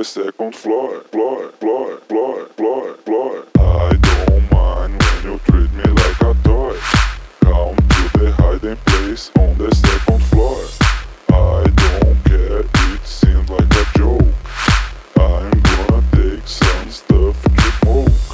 the second floor, floor, floor, floor, floor, floor. I don't mind when you treat me like a toy. Come to the hiding place on the second floor. I don't care, it seems like a joke. I'm gonna take some stuff to smoke.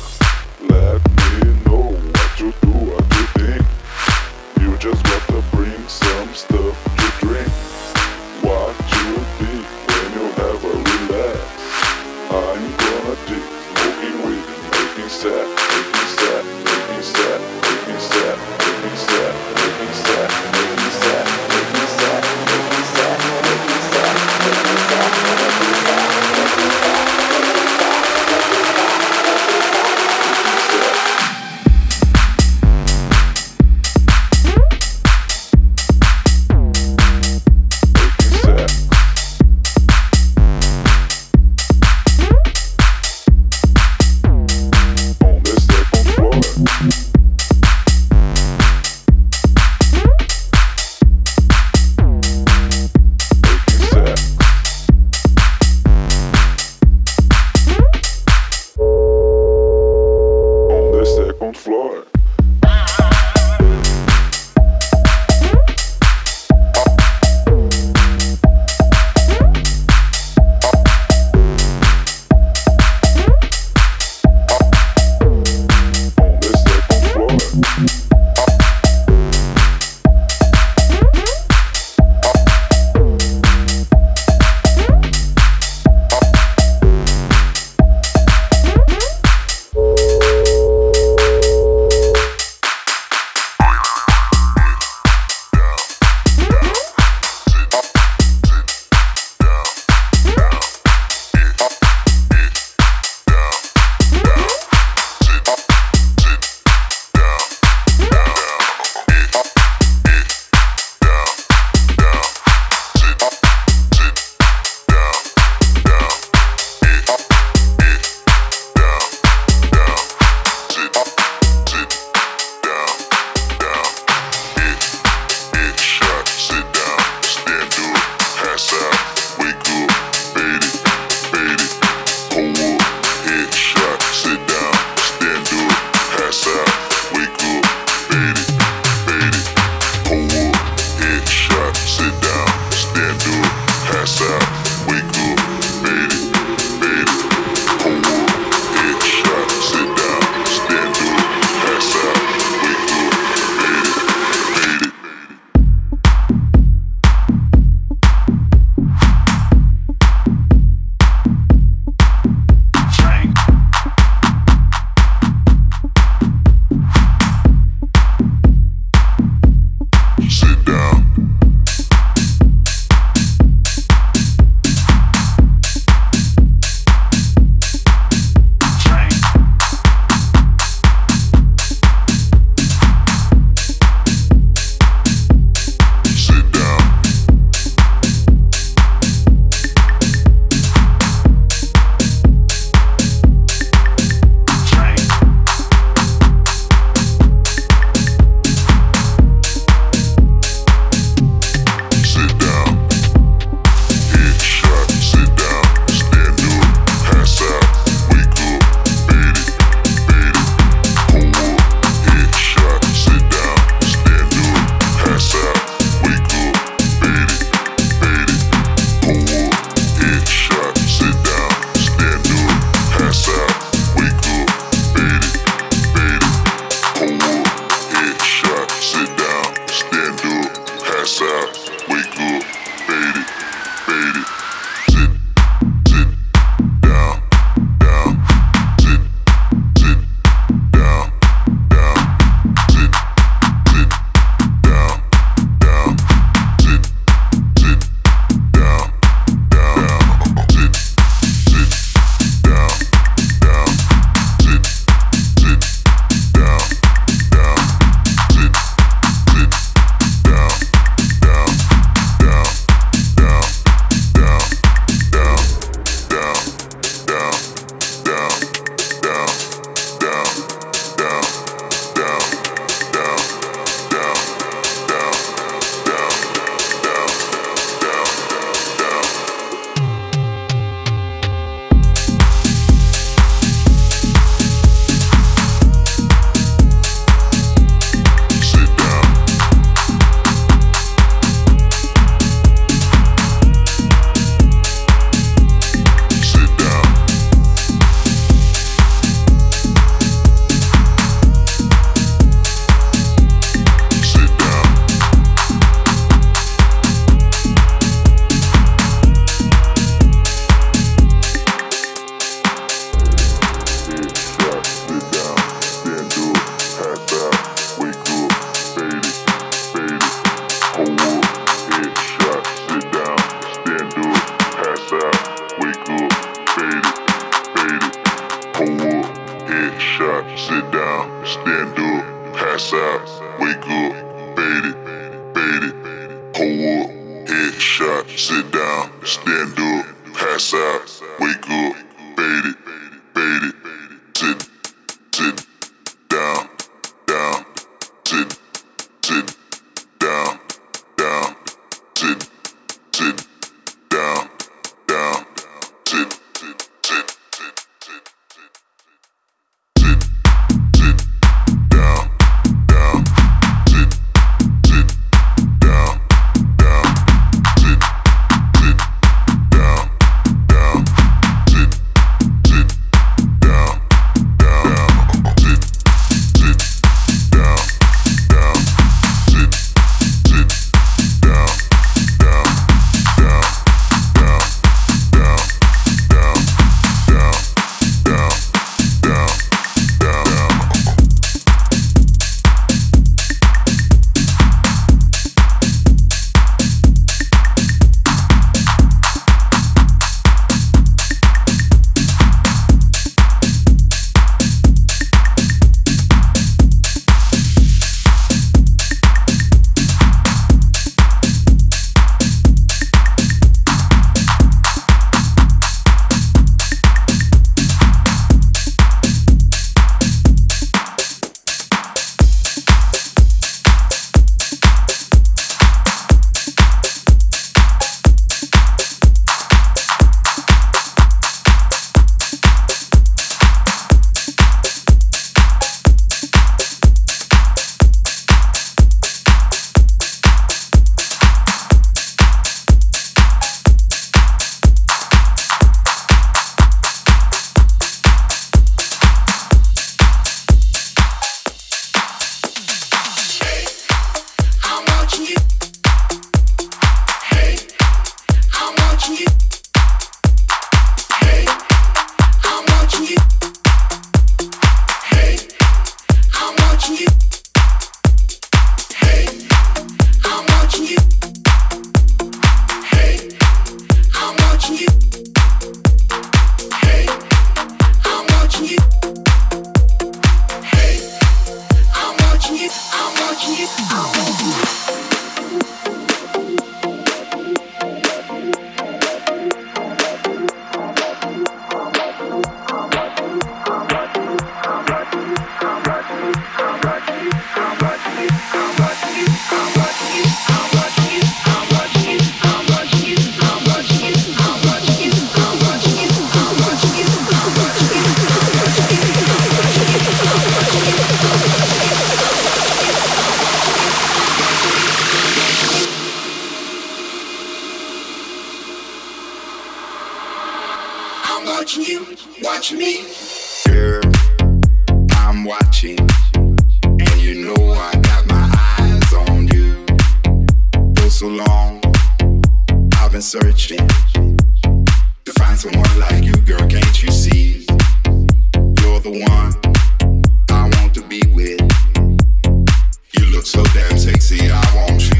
Sexy, I want you.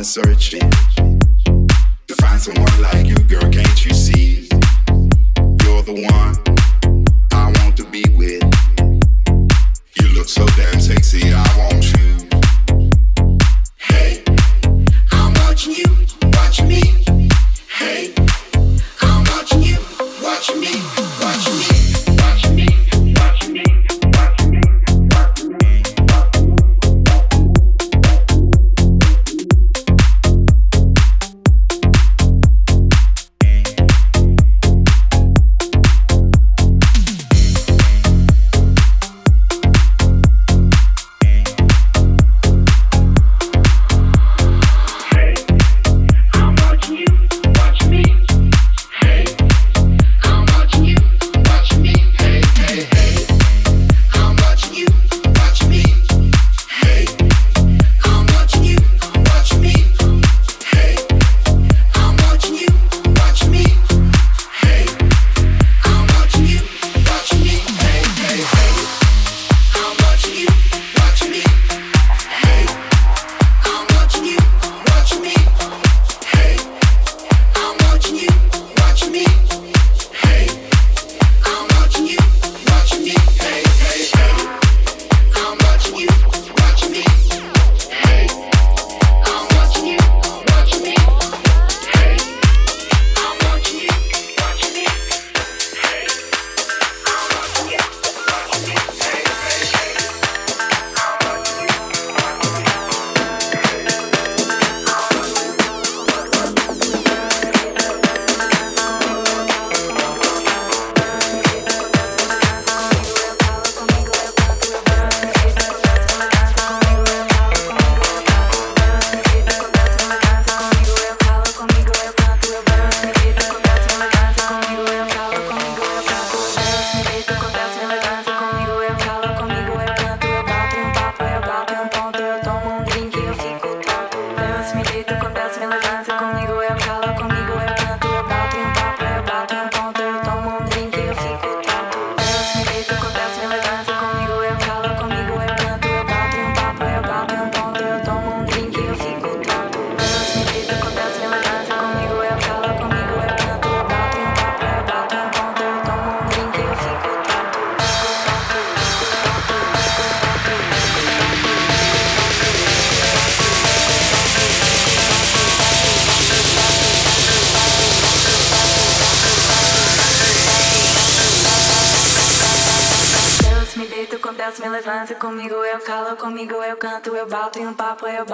been searching to find someone like you, girl. Can't you see? You're the one. après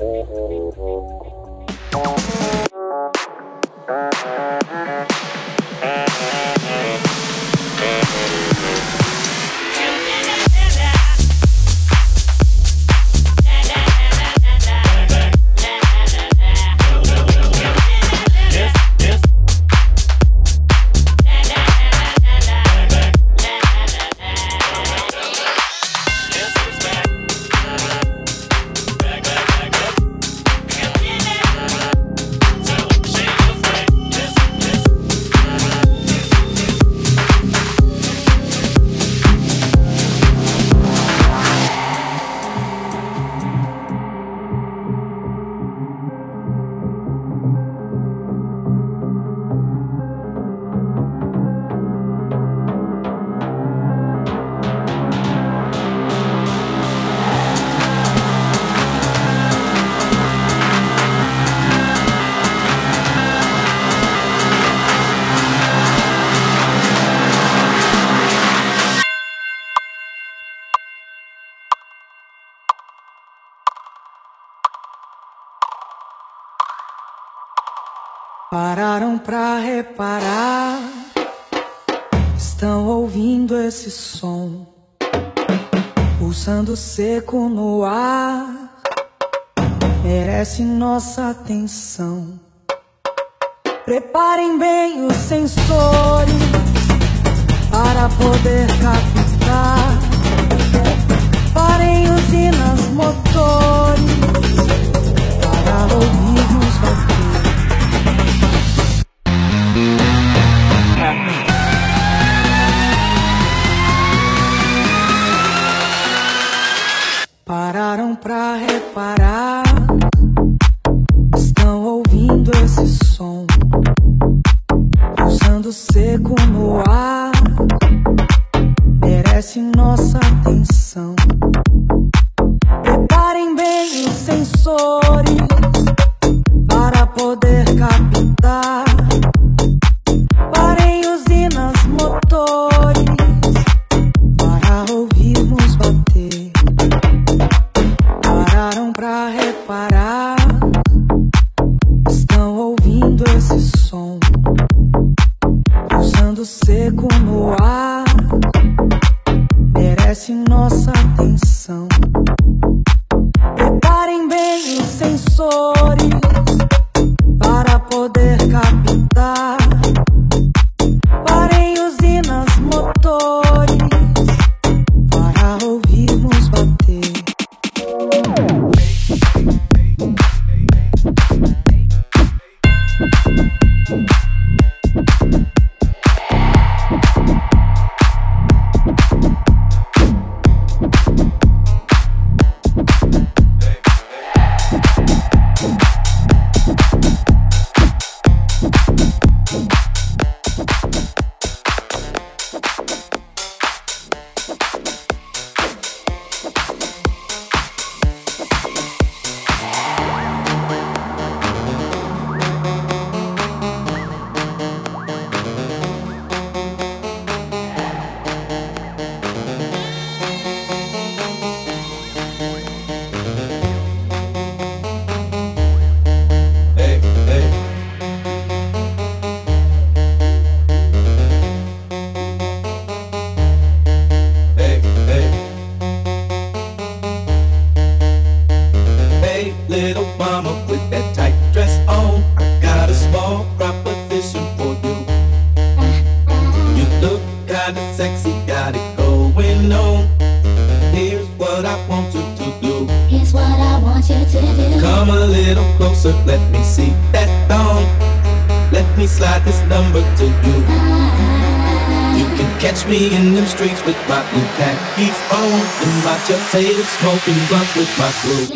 Oh, oh, oh, oh. Reparar, estão ouvindo esse som, pulsando seco no ar, merece nossa atenção. Preparem bem os sensores para poder captar. Parem usinas motores para ouvir pra reparar. Estão ouvindo esse som, usando seco no ar. Potato smoking blunts with my crew.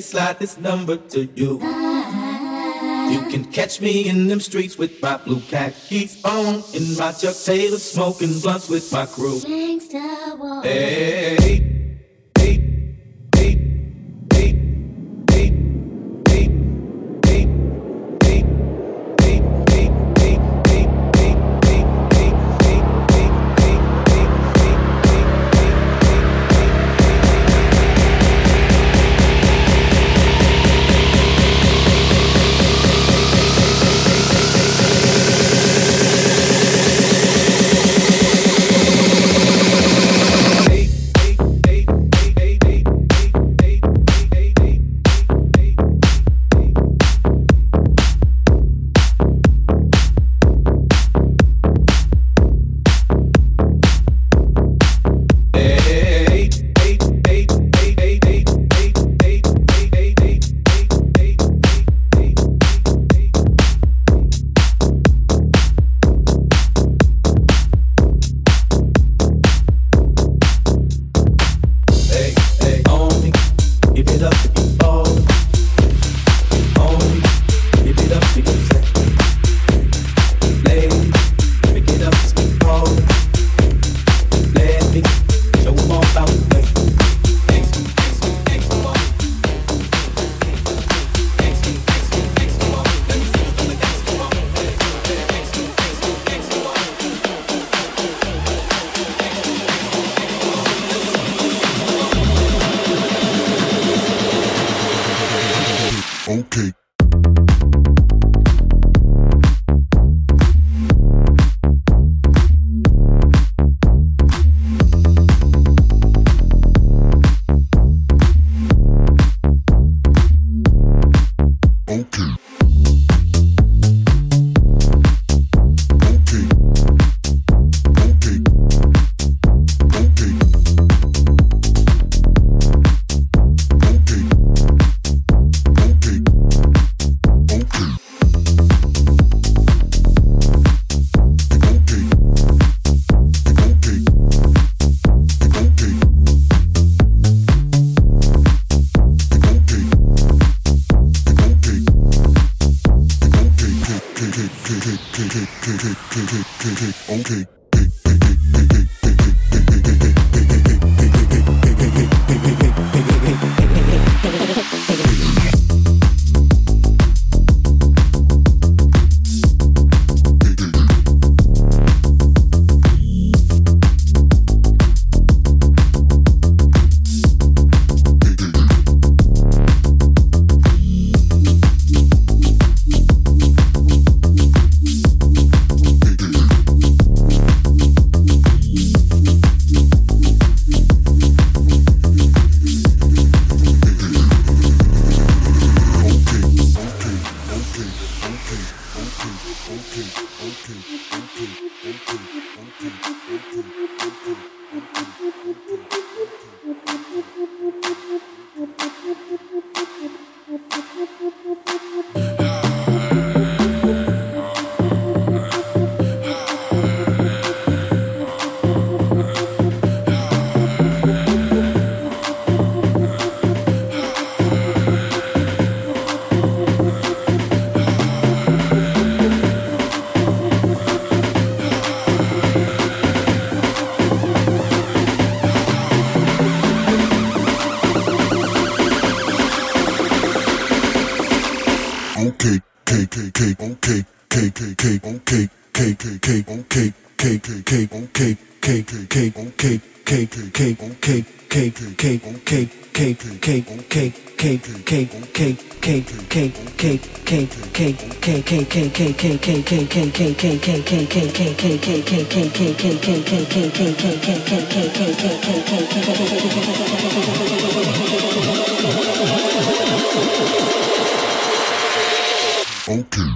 Slide this number to you. You can catch me in them streets with my blue khakis on, in my Chuck Taylor smoking blunts with my crew. Hey. Okay.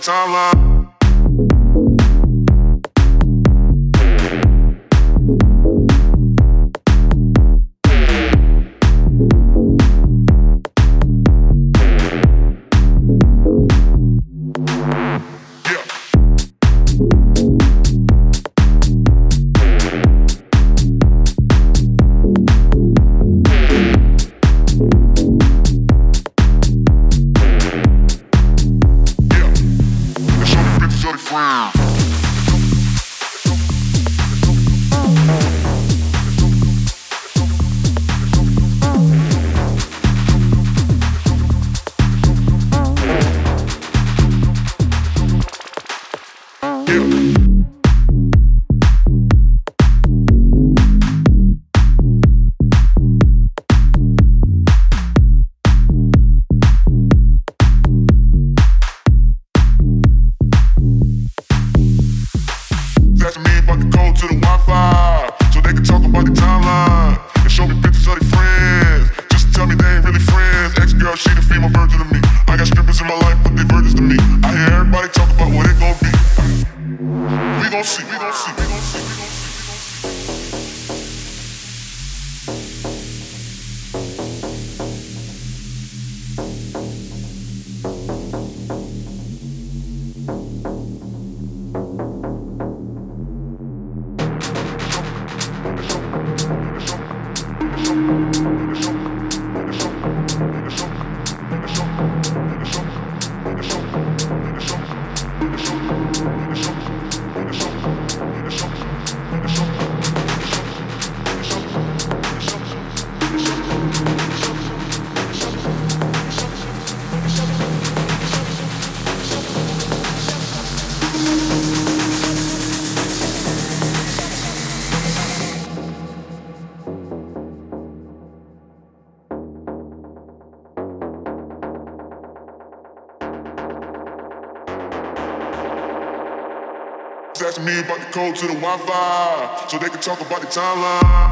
it's all on. code to the Wi-Fi so they can talk about the timeline.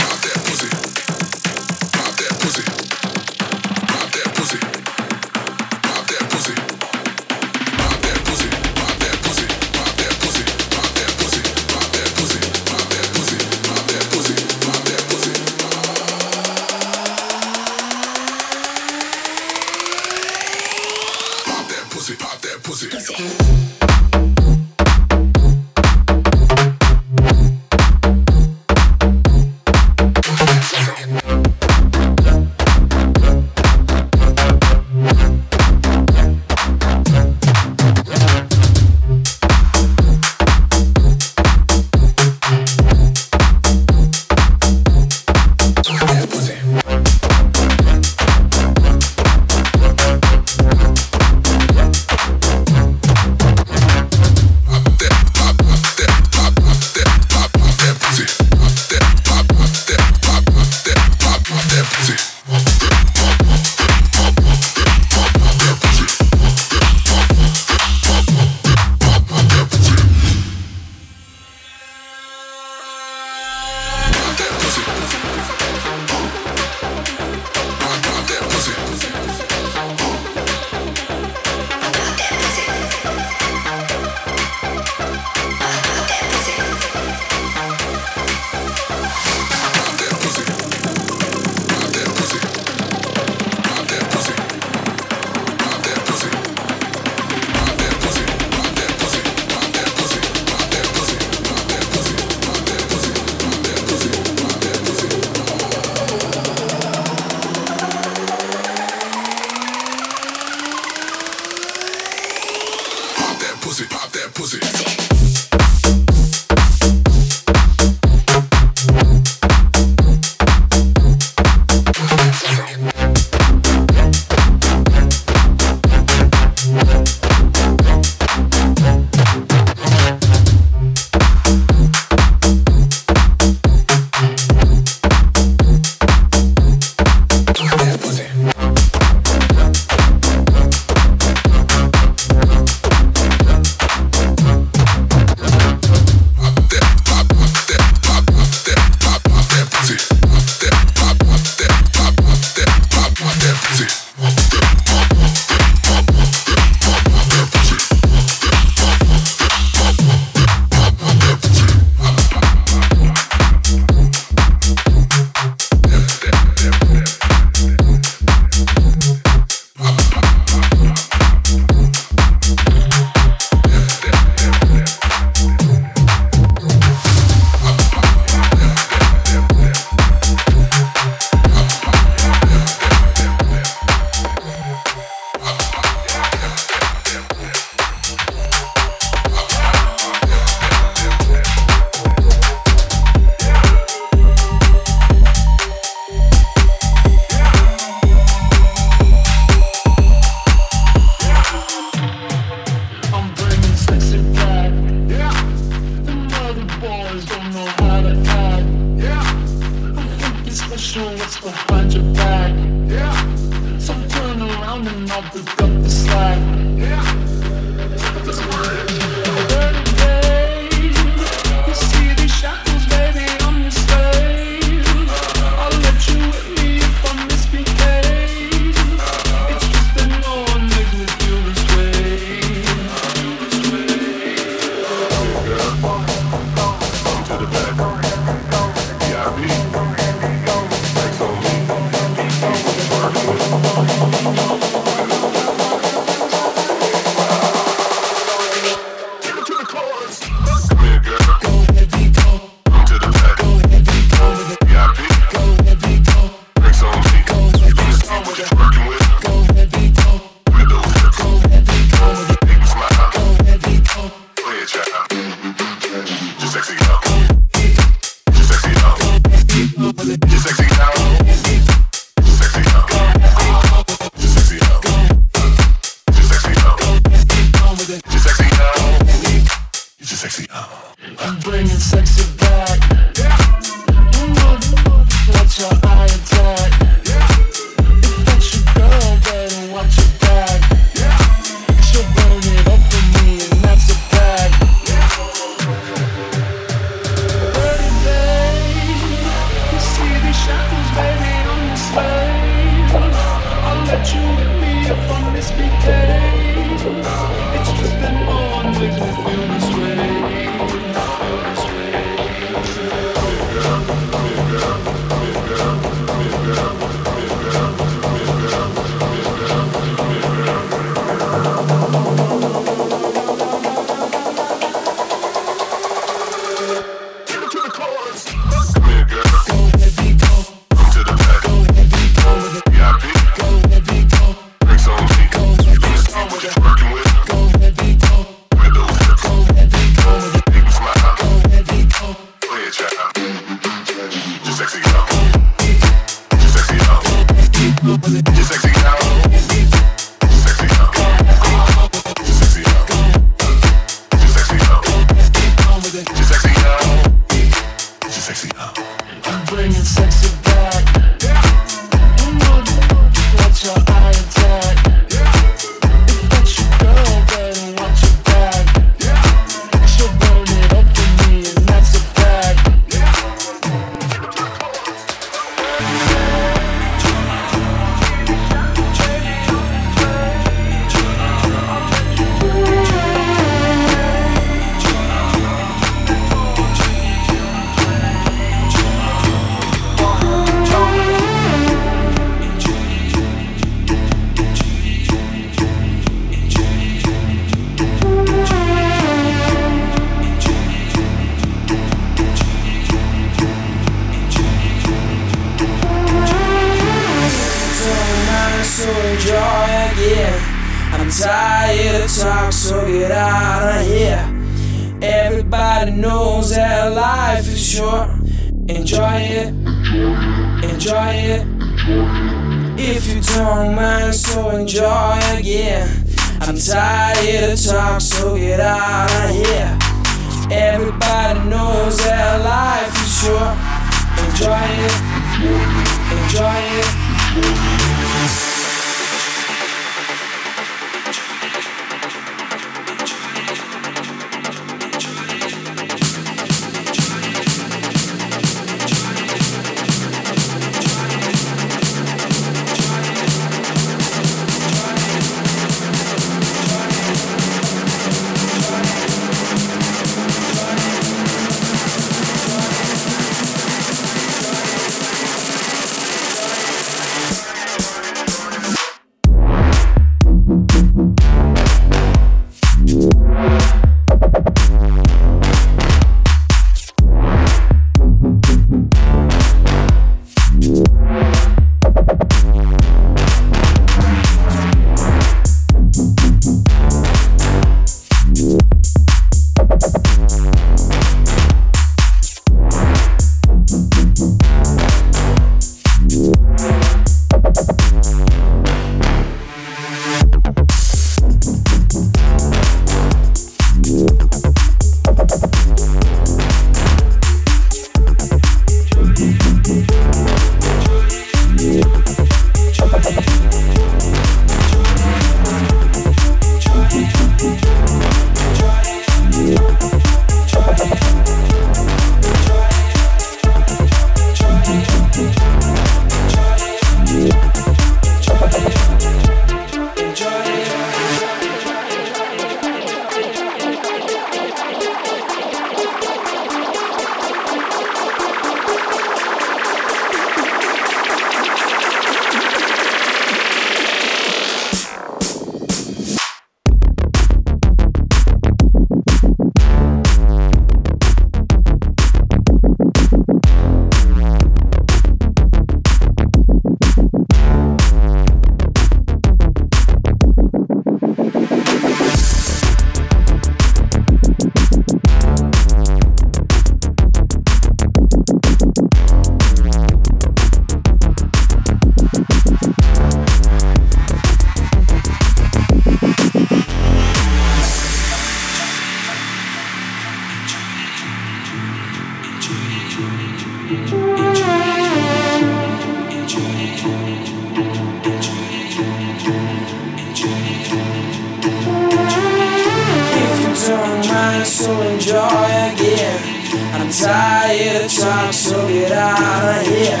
Of talk, so get out of here.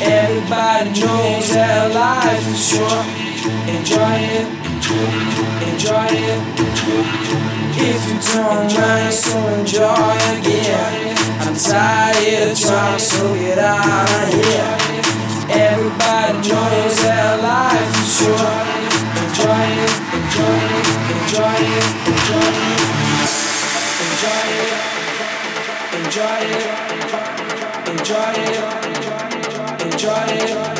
Everybody knows that life is short. Enjoy it, enjoy it. If you don't mind, so enjoy again. I'm tired of talk, so get out of here. Everybody knows that life is short. Enjoy it, enjoy it, enjoy it, enjoy it. Enjoy it, enjoy it, enjoy it, enjoy it, enjoy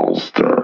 Monster.